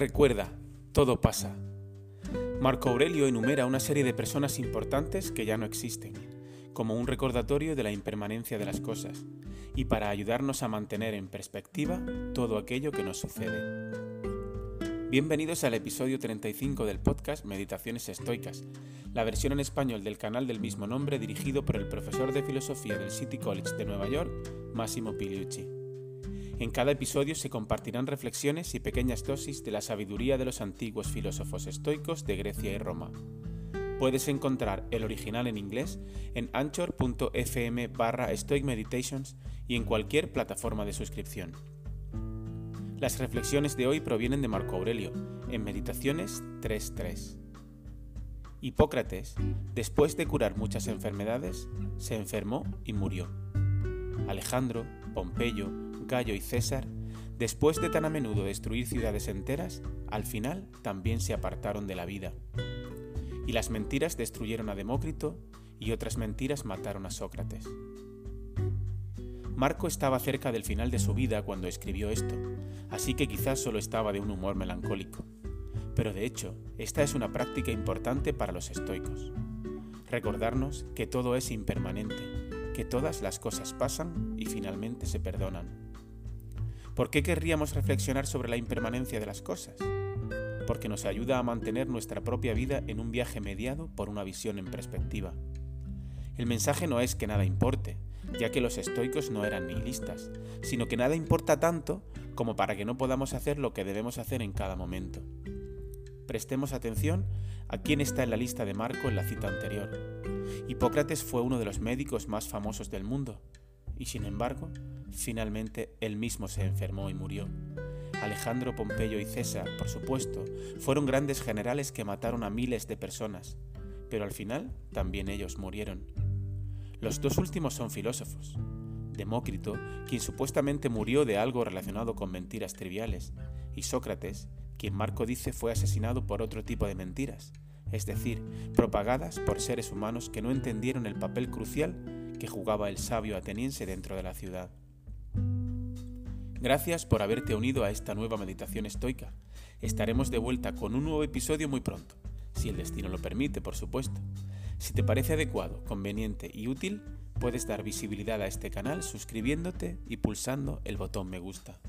Recuerda, todo pasa. Marco Aurelio enumera una serie de personas importantes que ya no existen, como un recordatorio de la impermanencia de las cosas, y para ayudarnos a mantener en perspectiva todo aquello que nos sucede. Bienvenidos al episodio 35 del podcast Meditaciones Estoicas, la versión en español del canal del mismo nombre dirigido por el profesor de filosofía del City College de Nueva York, Massimo Piliucci. En cada episodio se compartirán reflexiones y pequeñas dosis de la sabiduría de los antiguos filósofos estoicos de Grecia y Roma. Puedes encontrar el original en inglés en anchor.fm barra Meditations y en cualquier plataforma de suscripción. Las reflexiones de hoy provienen de Marco Aurelio, en Meditaciones 3.3. Hipócrates, después de curar muchas enfermedades, se enfermó y murió. Alejandro, Pompeyo, Gallo y César, después de tan a menudo destruir ciudades enteras, al final también se apartaron de la vida. Y las mentiras destruyeron a Demócrito y otras mentiras mataron a Sócrates. Marco estaba cerca del final de su vida cuando escribió esto, así que quizás solo estaba de un humor melancólico. Pero de hecho, esta es una práctica importante para los estoicos. Recordarnos que todo es impermanente, que todas las cosas pasan y finalmente se perdonan. ¿Por qué querríamos reflexionar sobre la impermanencia de las cosas? Porque nos ayuda a mantener nuestra propia vida en un viaje mediado por una visión en perspectiva. El mensaje no es que nada importe, ya que los estoicos no eran nihilistas, sino que nada importa tanto como para que no podamos hacer lo que debemos hacer en cada momento. Prestemos atención a quién está en la lista de Marco en la cita anterior. Hipócrates fue uno de los médicos más famosos del mundo, y sin embargo, finalmente él mismo se enfermó y murió. Alejandro, Pompeyo y César, por supuesto, fueron grandes generales que mataron a miles de personas, pero al final también ellos murieron. Los dos últimos son filósofos. Demócrito, quien supuestamente murió de algo relacionado con mentiras triviales, y Sócrates, quien Marco dice fue asesinado por otro tipo de mentiras, es decir, propagadas por seres humanos que no entendieron el papel crucial que jugaba el sabio ateniense dentro de la ciudad. Gracias por haberte unido a esta nueva meditación estoica. Estaremos de vuelta con un nuevo episodio muy pronto, si el destino lo permite, por supuesto. Si te parece adecuado, conveniente y útil, puedes dar visibilidad a este canal suscribiéndote y pulsando el botón me gusta.